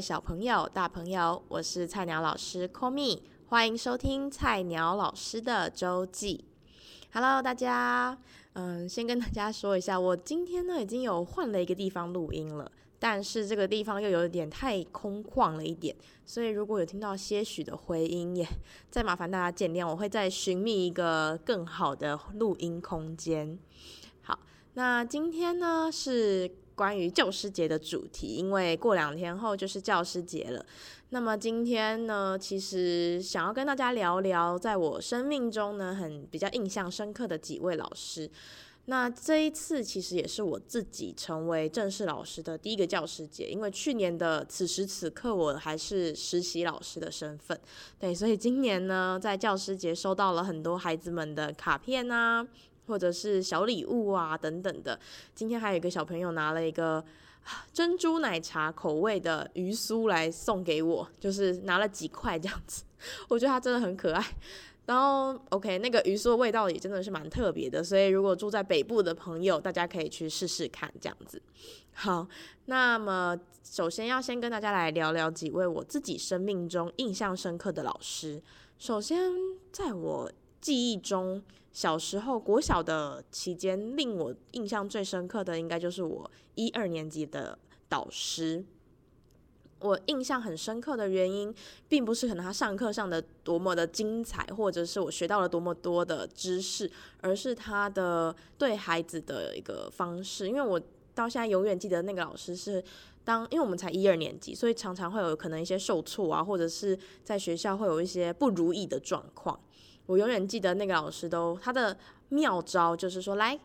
小朋友、大朋友，我是菜鸟老师 Komi，欢迎收听菜鸟老师的周记。Hello，大家，嗯，先跟大家说一下，我今天呢已经有换了一个地方录音了，但是这个地方又有点太空旷了一点，所以如果有听到些许的回音，也再麻烦大家见谅，我会再寻觅一个更好的录音空间。好，那今天呢是。关于教师节的主题，因为过两天后就是教师节了。那么今天呢，其实想要跟大家聊聊，在我生命中呢，很比较印象深刻的几位老师。那这一次其实也是我自己成为正式老师的第一个教师节，因为去年的此时此刻我还是实习老师的身份。对，所以今年呢，在教师节收到了很多孩子们的卡片啊。或者是小礼物啊等等的，今天还有一个小朋友拿了一个珍珠奶茶口味的鱼酥来送给我，就是拿了几块这样子，我觉得它真的很可爱。然后，OK，那个鱼酥的味道也真的是蛮特别的，所以如果住在北部的朋友，大家可以去试试看这样子。好，那么首先要先跟大家来聊聊几位我自己生命中印象深刻的老师。首先，在我记忆中，小时候国小的期间，令我印象最深刻的，应该就是我一二年级的导师。我印象很深刻的原因，并不是可能他上课上的多么的精彩，或者是我学到了多么多的知识，而是他的对孩子的一个方式。因为我到现在永远记得那个老师是当，因为我们才一二年级，所以常常会有可能一些受挫啊，或者是在学校会有一些不如意的状况。我永远记得那个老师都他的妙招就是说，来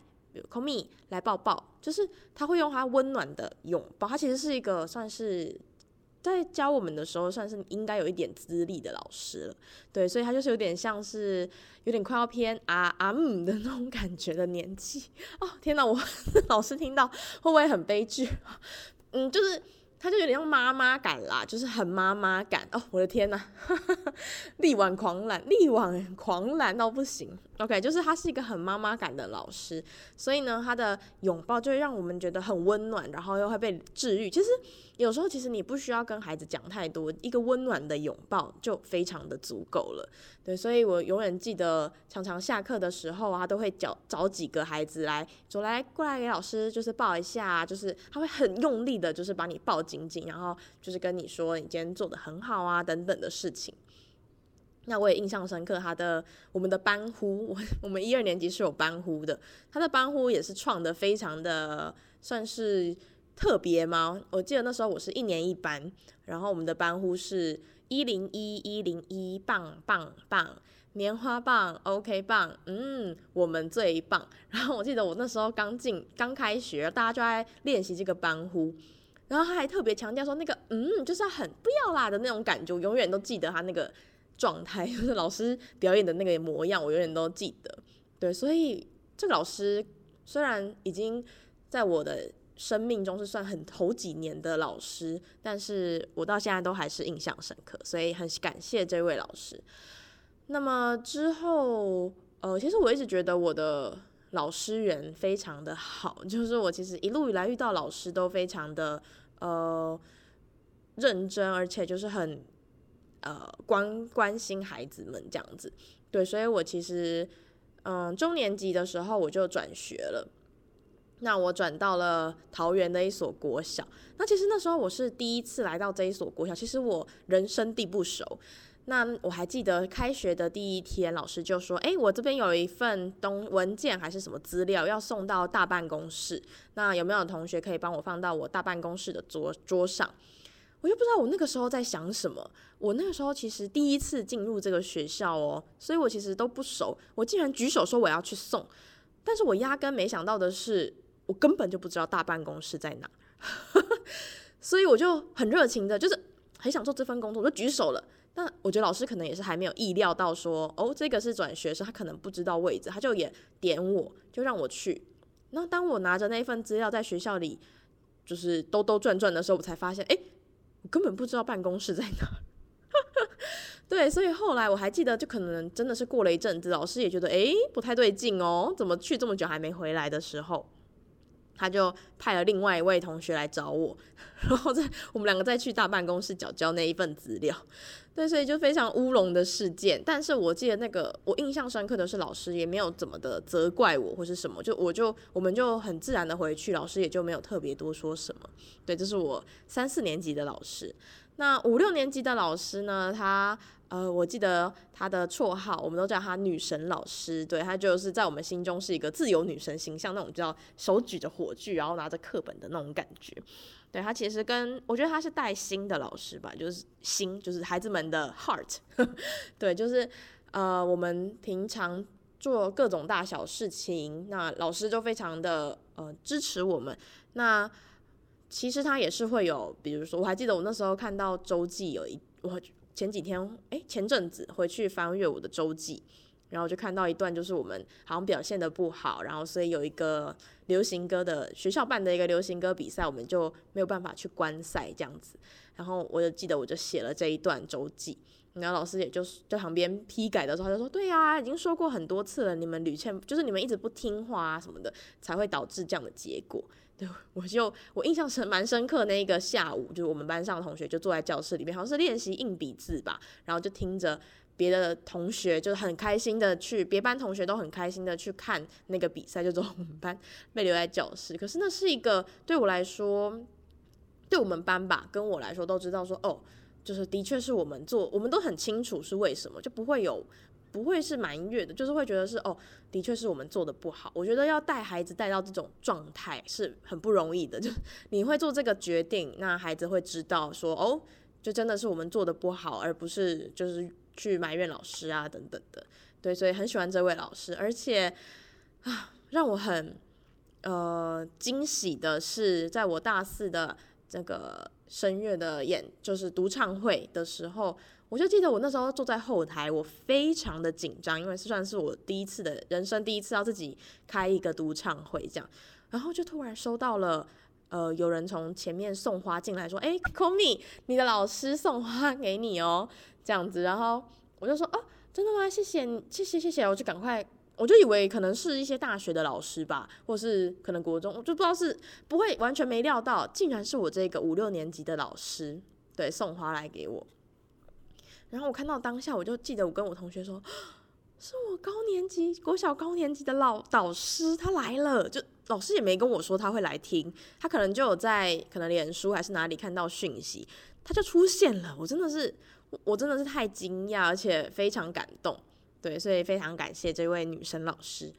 ，call me，来抱抱，就是他会用他温暖的拥抱。他其实是一个算是在教我们的时候算是应该有一点资历的老师了，对，所以他就是有点像是有点快要偏 啊啊嗯的那种感觉的年纪。哦，天哪，我 老师听到会不会很悲剧？嗯，就是。他就有点像妈妈感啦，就是很妈妈感哦，我的天呐，力挽狂澜，力挽狂澜到不行。OK，就是他是一个很妈妈感的老师，所以呢，他的拥抱就会让我们觉得很温暖，然后又会被治愈。其实有时候，其实你不需要跟孩子讲太多，一个温暖的拥抱就非常的足够了。对，所以我永远记得，常常下课的时候啊，都会找找几个孩子来走来过来给老师，就是抱一下，就是他会很用力的，就是把你抱紧紧，然后就是跟你说你今天做得很好啊等等的事情。那我也印象深刻，他的我们的班呼，我 我们一二年级是有班呼的，他的班呼也是创的非常的算是特别吗？我记得那时候我是一年一班，然后我们的班呼是一零一一零一棒棒棒，棉花棒 OK 棒，嗯，我们最棒。然后我记得我那时候刚进刚开学，大家就在练习这个班呼，然后他还特别强调说那个嗯，就是很不要啦的那种感觉，我永远都记得他那个。状态就是 老师表演的那个模样，我永远都记得。对，所以这个老师虽然已经在我的生命中是算很头几年的老师，但是我到现在都还是印象深刻，所以很感谢这位老师。那么之后，呃，其实我一直觉得我的老师缘非常的好，就是我其实一路以来遇到老师都非常的呃认真，而且就是很。呃，关关心孩子们这样子，对，所以我其实，嗯，中年级的时候我就转学了。那我转到了桃园的一所国小。那其实那时候我是第一次来到这一所国小，其实我人生地不熟。那我还记得开学的第一天，老师就说：“哎，我这边有一份东文件还是什么资料要送到大办公室，那有没有同学可以帮我放到我大办公室的桌桌上？”我就不知道我那个时候在想什么。我那个时候其实第一次进入这个学校哦，所以我其实都不熟。我竟然举手说我要去送，但是我压根没想到的是，我根本就不知道大办公室在哪。所以我就很热情的，就是很想做这份工作，我就举手了。但我觉得老师可能也是还没有意料到说，哦，这个是转学生，他可能不知道位置，他就也点我，就让我去。那当我拿着那份资料在学校里就是兜兜转转的时候，我才发现，哎。我根本不知道办公室在哪，对，所以后来我还记得，就可能真的是过了一阵子，老师也觉得诶不太对劲哦，怎么去这么久还没回来的时候，他就派了另外一位同学来找我，然后在我们两个再去大办公室缴交那一份资料。对，所以就非常乌龙的事件。但是我记得那个我印象深刻的是，老师也没有怎么的责怪我或是什么，就我就我们就很自然的回去，老师也就没有特别多说什么。对，这是我三四年级的老师。那五六年级的老师呢？他呃，我记得他的绰号，我们都叫他女神老师。对，他就是在我们心中是一个自由女神形象，那种叫手举着火炬，然后拿着课本的那种感觉。对，他其实跟我觉得他是带心的老师吧，就是心，就是孩子们的 heart。对，就是呃，我们平常做各种大小事情，那老师就非常的呃支持我们。那其实他也是会有，比如说我还记得我那时候看到周记有一，我前几天哎前阵子回去翻阅我的周记。然后就看到一段，就是我们好像表现的不好，然后所以有一个流行歌的学校办的一个流行歌比赛，我们就没有办法去观赛这样子。然后我就记得我就写了这一段周记，然后老师也就是在旁边批改的时候，他就说：“对呀，已经说过很多次了，你们屡劝就是你们一直不听话啊什么的，才会导致这样的结果。”对，我就我印象是蛮深刻，那一个下午，就是我们班上的同学就坐在教室里面，好像是练习硬笔字吧，然后就听着。别的同学就很开心的去，别班同学都很开心的去看那个比赛，就只有我们班被留在教室。可是那是一个对我来说，对我们班吧，跟我来说都知道说，哦，就是的确是我们做，我们都很清楚是为什么，就不会有不会是埋怨的，就是会觉得是哦，的确是我们做的不好。我觉得要带孩子带到这种状态是很不容易的，就你会做这个决定，那孩子会知道说，哦，就真的是我们做的不好，而不是就是。去埋怨老师啊，等等的，对，所以很喜欢这位老师，而且啊，让我很呃惊喜的是，在我大四的这个声乐的演，就是独唱会的时候，我就记得我那时候坐在后台，我非常的紧张，因为算是我第一次的人生第一次要自己开一个独唱会这样，然后就突然收到了呃有人从前面送花进来，说，哎，Komi，你的老师送花给你哦。这样子，然后我就说哦，真的吗？谢谢，谢谢谢谢，我就赶快，我就以为可能是一些大学的老师吧，或是可能国中，我就不知道是不会完全没料到，竟然是我这个五六年级的老师，对，送花来给我。然后我看到当下，我就记得我跟我同学说，是我高年级国小高年级的老导师，他来了，就老师也没跟我说他会来听，他可能就有在可能脸书还是哪里看到讯息，他就出现了，我真的是。我真的是太惊讶，而且非常感动，对，所以非常感谢这位女生老师。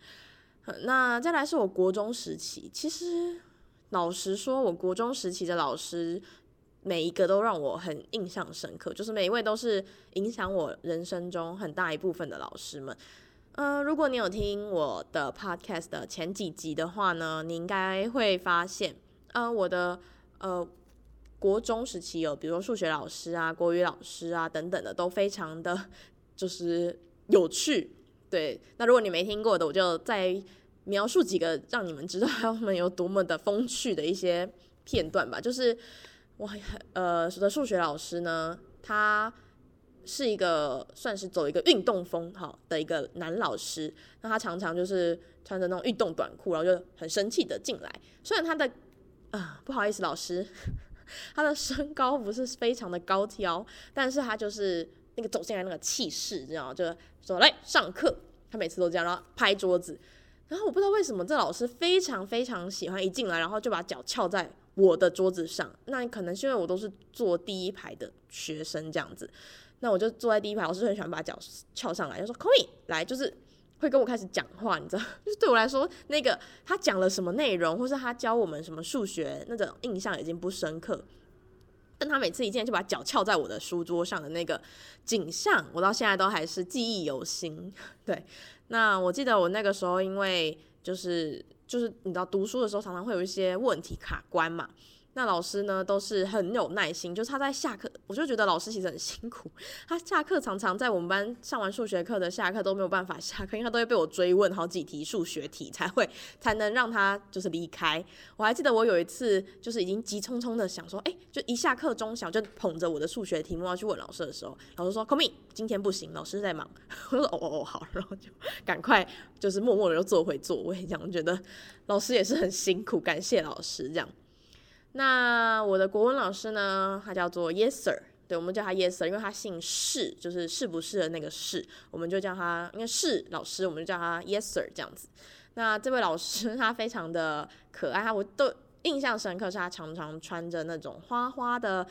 那再来是我国中时期，其实老实说，我国中时期的老师每一个都让我很印象深刻，就是每一位都是影响我人生中很大一部分的老师们。嗯、呃，如果你有听我的 podcast 的前几集的话呢，你应该会发现，嗯、呃，我的呃。国中时期有，比如说数学老师啊、国语老师啊等等的，都非常的就是有趣。对，那如果你没听过的，我就再描述几个，让你们知道他们有多么的风趣的一些片段吧。就是我很呃，的数学老师呢，他是一个算是走一个运动风哈的一个男老师。那他常常就是穿着那种运动短裤，然后就很生气的进来。虽然他的啊、不好意思，老师。他的身高不是非常的高挑，但是他就是那个走进来那个气势，你知道就说来上课。他每次都这样，然后拍桌子。然后我不知道为什么这老师非常非常喜欢一进来，然后就把脚翘在我的桌子上。那可能是因为我都是坐第一排的学生这样子，那我就坐在第一排，老师很喜欢把脚翘上来，就说可以来，就是。会跟我开始讲话，你知道，就是对我来说，那个他讲了什么内容，或是他教我们什么数学，那种印象已经不深刻。但他每次一进来就把脚翘在我的书桌上的那个景象，我到现在都还是记忆犹新。对，那我记得我那个时候，因为就是就是你知道读书的时候常常会有一些问题卡关嘛，那老师呢，都是很有耐心，就是他在下课，我就觉得老师其实很辛苦。他下课常常在我们班上完数学课的下课都没有办法下课，因为他都会被我追问好几题数学题才会才能让他就是离开。我还记得我有一次就是已经急匆匆的想说，哎、就一下课钟响就捧着我的数学题目要去问老师的时候，老师说：“Komi，今天不行，老师在忙。”我说：“哦哦哦，好。”然后就 赶快就是默默的又坐回座位，这样我觉得老师也是很辛苦，感谢老师这样。那我的国文老师呢，他叫做 Yes Sir，对，我们叫他 Yes Sir，因为他姓是，就是是不是的那个是，我们就叫他，因为是老师，我们就叫他 Yes Sir 这样子。那这位老师他非常的可爱，他我都印象深刻，是他常常穿着那种花花的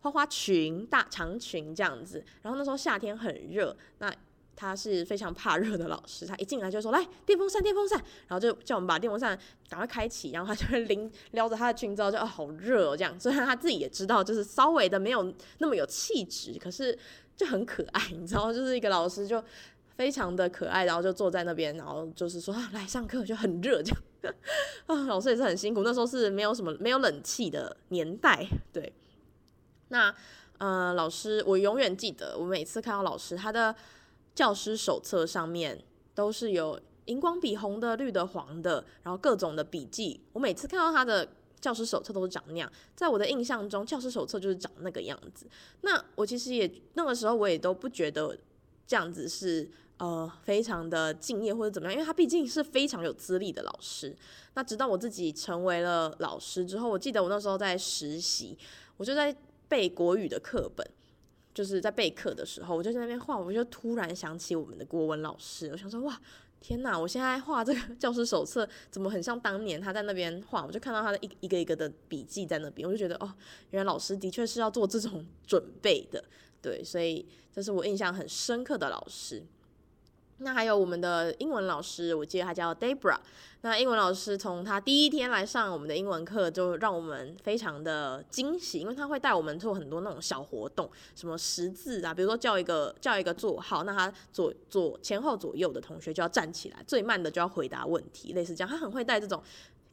花花裙、大长裙这样子。然后那时候夏天很热，那。他是非常怕热的老师，他一进来就说：“来，电风扇，电风扇。”然后就叫我们把电风扇赶快开启，然后他就会拎撩着他的裙子，就哦好热哦这样。虽然他自己也知道，就是稍微的没有那么有气质，可是就很可爱，你知道，就是一个老师就非常的可爱，然后就坐在那边，然后就是说：“，来上课就很热这样。”啊，老师也是很辛苦，那时候是没有什么没有冷气的年代，对。那呃，老师我永远记得，我每次看到老师他的。教师手册上面都是有荧光笔，红的、绿的、黄的，然后各种的笔记。我每次看到他的教师手册都是长那样，在我的印象中，教师手册就是长那个样子。那我其实也那个时候我也都不觉得这样子是呃非常的敬业或者怎么样，因为他毕竟是非常有资历的老师。那直到我自己成为了老师之后，我记得我那时候在实习，我就在背国语的课本。就是在备课的时候，我就在那边画，我就突然想起我们的国文老师，我想说哇，天哪！我现在画这个 教师手册，怎么很像当年他在那边画？我就看到他的一一个一个的笔记在那边，我就觉得哦，原来老师的确是要做这种准备的，对，所以这是我印象很深刻的老师。那还有我们的英文老师，我记得他叫 Debra。那英文老师从他第一天来上我们的英文课，就让我们非常的惊喜，因为他会带我们做很多那种小活动，什么识字啊，比如说叫一个叫一个座号，那他左左前后左右的同学就要站起来，最慢的就要回答问题，类似这样。他很会带这种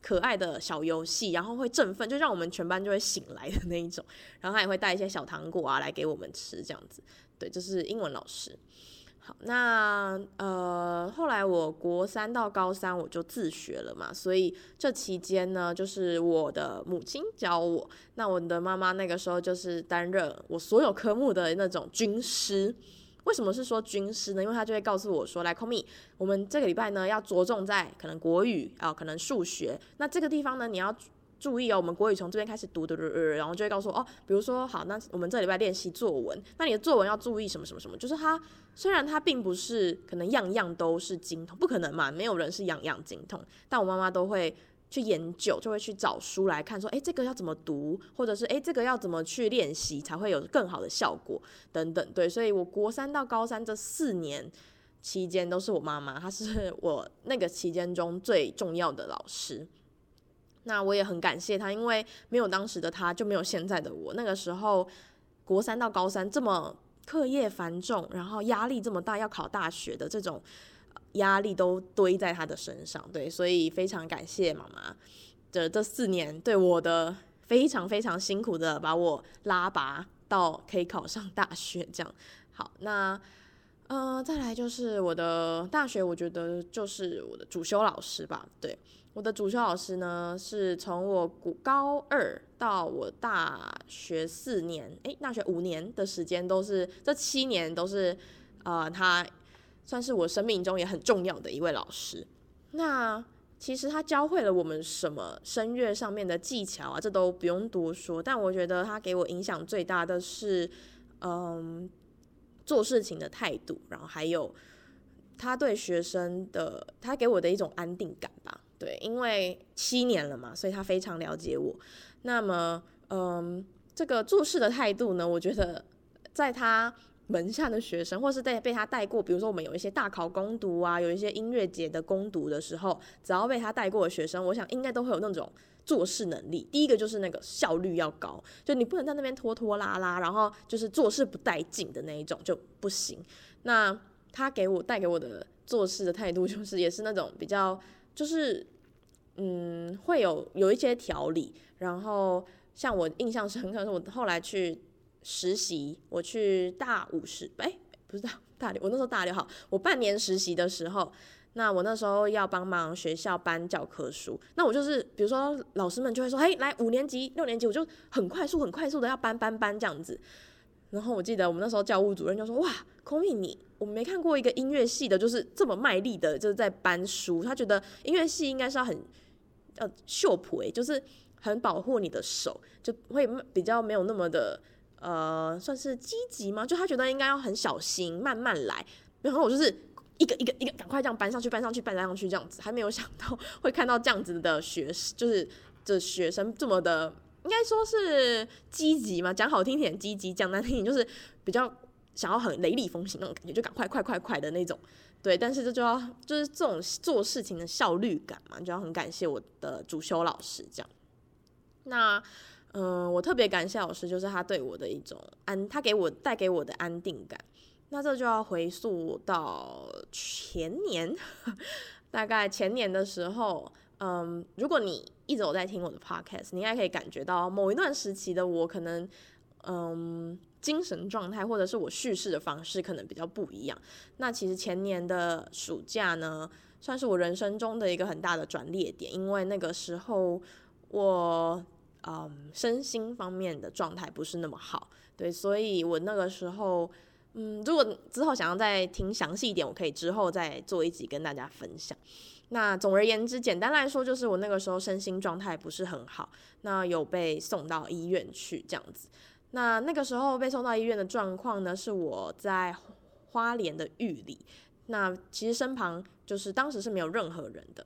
可爱的小游戏，然后会振奋，就让我们全班就会醒来的那一种。然后他也会带一些小糖果啊来给我们吃，这样子。对，这是英文老师。好，那呃，后来我国三到高三我就自学了嘛，所以这期间呢，就是我的母亲教我。那我的妈妈那个时候就是担任我所有科目的那种军师。为什么是说军师呢？因为她就会告诉我说：“来，Komi，我们这个礼拜呢要着重在可能国语啊、可能数学。那这个地方呢，你要。”注意哦，我们国语从这边开始读，读，读，读，然后就会告诉哦，比如说好，那我们这礼拜练习作文，那你的作文要注意什么什么什么？就是它虽然它并不是可能样样都是精通，不可能嘛，没有人是样样精通，但我妈妈都会去研究，就会去找书来看，说诶，这个要怎么读，或者是诶，这个要怎么去练习才会有更好的效果等等。对，所以我国三到高三这四年期间都是我妈妈，她是我那个期间中最重要的老师。那我也很感谢他，因为没有当时的他，就没有现在的我。那个时候，国三到高三这么课业繁重，然后压力这么大，要考大学的这种压力都堆在他的身上，对，所以非常感谢妈妈的这四年对我的非常非常辛苦的把我拉拔到可以考上大学这样。好，那呃，再来就是我的大学，我觉得就是我的主修老师吧，对。我的主修老师呢，是从我高二到我大学四年，诶，大学五年的时间都是这七年都是，呃，他算是我生命中也很重要的一位老师。那其实他教会了我们什么声乐上面的技巧啊，这都不用多说。但我觉得他给我影响最大的是，嗯，做事情的态度，然后还有他对学生的，他给我的一种安定感吧。对，因为七年了嘛，所以他非常了解我。那么，嗯，这个做事的态度呢，我觉得在他门下的学生，或是被被他带过，比如说我们有一些大考攻读啊，有一些音乐节的攻读的时候，只要被他带过的学生，我想应该都会有那种做事能力。第一个就是那个效率要高，就你不能在那边拖拖拉拉，然后就是做事不带劲的那一种就不行。那他给我带给我的做事的态度，就是也是那种比较。就是，嗯，会有有一些条理，然后像我印象深刻，是我后来去实习，我去大五实，哎、不是大大六，我那时候大六号，我半年实习的时候，那我那时候要帮忙学校搬教科书，那我就是比如说老师们就会说，嘿，来五年级、六年级，我就很快速、很快速的要搬搬搬这样子。然后我记得我们那时候教务主任就说：“哇，Komi 你，我没看过一个音乐系的，就是这么卖力的，就是在搬书。他觉得音乐系应该是要很呃秀婆，就是很保护你的手，就会比较没有那么的呃，算是积极吗？就他觉得应该要很小心，慢慢来。然后我就是一个一个一个赶快这样搬上去，搬上去，搬上去这样子，还没有想到 会看到这样子的学，就是这学生这么的。”应该说是积极嘛，讲好听点积极，讲难听点就是比较想要很雷厉风行那种感觉，就赶快快快快的那种，对。但是这就要就是这种做事情的效率感嘛，就要很感谢我的主修老师这样。那嗯、我特别感谢老师，就是他对我的一种安，他给我带给我的安定感。那这就要回溯到前年，大概前年的时候。嗯，如果你一直有在听我的 podcast，你应该可以感觉到某一段时期的我可能，嗯，精神状态或者是我叙事的方式可能比较不一样。那其实前年的暑假呢，算是我人生中的一个很大的转捩点，因为那个时候我嗯身心方面的状态不是那么好，对，所以我那个时候，嗯，如果之后想要再听详细一点，我可以之后再做一集跟大家分享。那总而言之，简单来说，就是我那个时候身心状态不是很好，那有被送到医院去这样子。那那个时候被送到医院的状况呢，是我在花莲的狱里。那其实身旁就是当时是没有任何人的。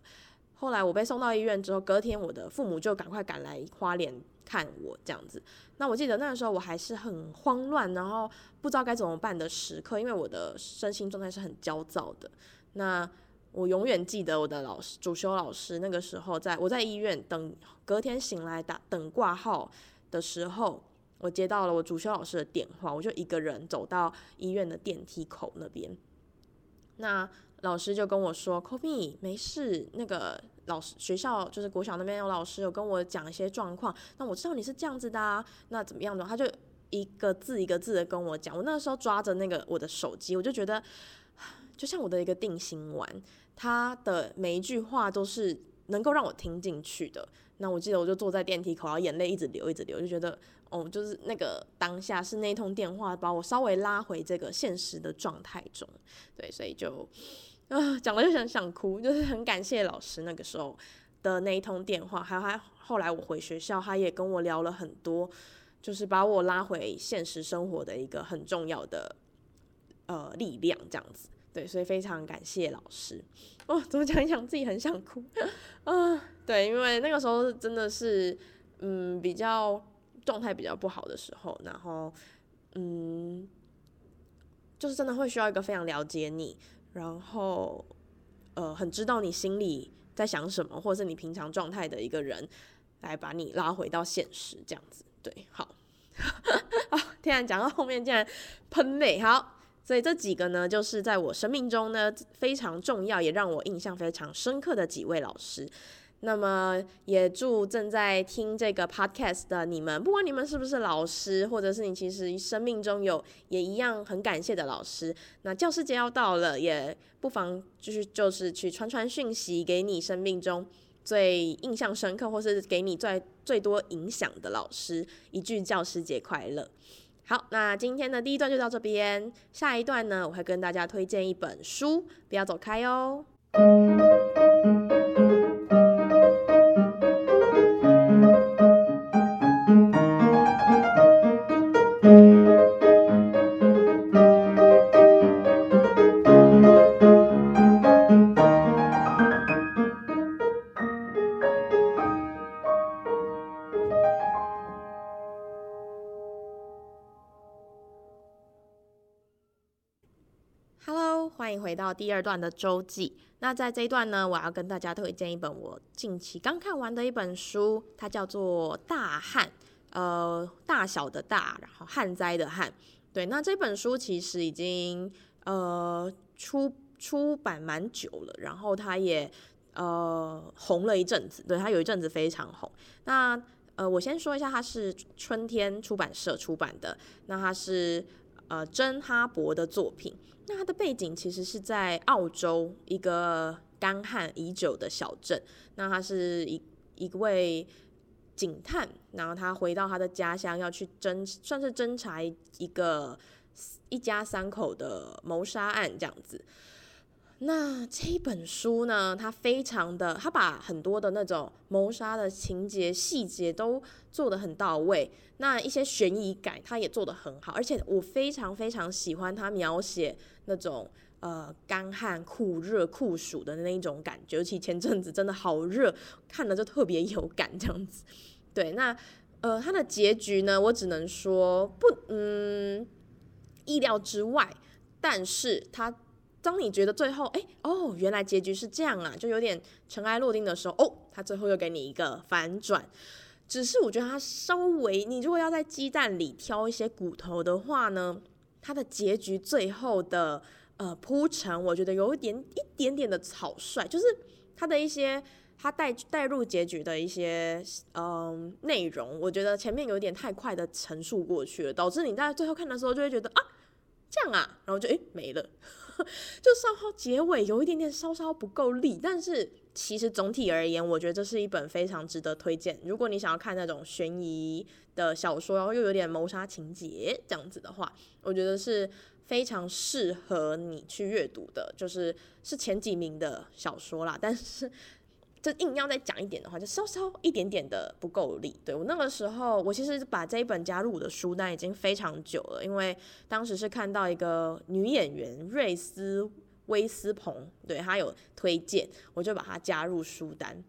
后来我被送到医院之后，隔天我的父母就赶快赶来花莲看我这样子。那我记得那个时候我还是很慌乱，然后不知道该怎么办的时刻，因为我的身心状态是很焦躁的。那我永远记得我的老师，主修老师，那个时候在我在医院等，隔天醒来打等挂号的时候，我接到了我主修老师的电话，我就一个人走到医院的电梯口那边。那老师就跟我说：“Komi，没事。”那个老师学校就是国小那边有老师有跟我讲一些状况。那我知道你是这样子的啊，那怎么样的？他就一个字一个字的跟我讲。我那时候抓着那个我的手机，我就觉得就像我的一个定心丸。他的每一句话都是能够让我听进去的。那我记得我就坐在电梯口，然后眼泪一直流，一直流，就觉得哦，就是那个当下是那一通电话把我稍微拉回这个现实的状态中。对，所以就啊，讲了就想想哭，就是很感谢老师那个时候的那一通电话，还有他后来我回学校，他也跟我聊了很多，就是把我拉回现实生活的一个很重要的呃力量，这样子。对，所以非常感谢老师。哦，怎么讲一讲自己很想哭啊？对，因为那个时候真的是，嗯，比较状态比较不好的时候，然后，嗯，就是真的会需要一个非常了解你，然后，呃，很知道你心里在想什么，或者是你平常状态的一个人，来把你拉回到现实，这样子。对，好，啊，突然讲到后面竟然喷泪，好。所以这几个呢，就是在我生命中呢非常重要，也让我印象非常深刻的几位老师。那么也祝正在听这个 podcast 的你们，不管你们是不是老师，或者是你其实生命中有也一样很感谢的老师，那教师节要到了，也不妨就是就是去传传讯息给你生命中最印象深刻，或是给你最最多影响的老师一句教师节快乐。好，那今天的第一段就到这边。下一段呢，我会跟大家推荐一本书，不要走开哦。欢迎回到第二段的周记，那在这一段呢，我要跟大家推荐一本我近期刚看完的一本书，它叫做《大旱》，呃，大小的大，然后旱灾的旱。对，那这本书其实已经呃出出版蛮久了，然后它也呃红了一阵子，对，它有一阵子非常红。那呃，我先说一下，它是春天出版社出版的，那它是呃珍哈伯的作品。那它的背景其实是在澳洲一个干旱已久的小镇。那他是一一位警探，然后他回到他的家乡，要去侦，算是侦查一个一家三口的谋杀案这样子。那这一本书呢，它非常的，它把很多的那种谋杀的情节细节都做得很到位，那一些悬疑感它也做得很好，而且我非常非常喜欢它描写那种呃干旱酷热酷暑的那一种感觉，尤其前阵子真的好热，看了就特别有感这样子。对，那呃它的结局呢，我只能说不嗯意料之外，但是它。当你觉得最后，哎、哦，原来结局是这样啊，就有点尘埃落定的时候，哦，他最后又给你一个反转。只是我觉得他稍微，你如果要在鸡蛋里挑一些骨头的话呢，他的结局最后的呃铺陈，我觉得有一点一点点的草率，就是他的一些他带带入结局的一些嗯内容，我觉得前面有点太快的陈述过去了，导致你在最后看的时候就会觉得啊，这样啊，然后就哎、欸、没了。就稍稍结尾有一点点稍稍不够力，但是其实总体而言，我觉得这是一本非常值得推荐。如果你想要看那种悬疑的小说，然后又有点谋杀情节这样子的话，我觉得是非常适合你去阅读的，就是是前几名的小说啦。但是。就硬要再讲一点的话，就稍稍一点点的不够力。对，我那个时候，我其实把这一本加入我的书单已经非常久了，因为当时是看到一个女演员瑞斯威斯彭，对，她有推荐，我就把它加入书单。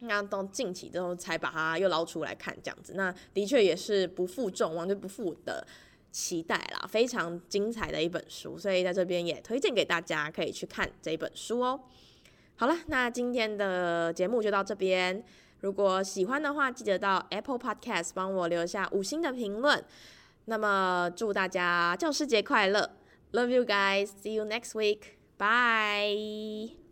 那到近期之后才把它又捞出来看，这样子，那的确也是不负众望，就不负的期待啦，非常精彩的一本书，所以在这边也推荐给大家，可以去看这本书哦。好了，那今天的节目就到这边。如果喜欢的话，记得到 Apple Podcast 帮我留下五星的评论。那么，祝大家教师节快乐！Love you guys. See you next week. Bye.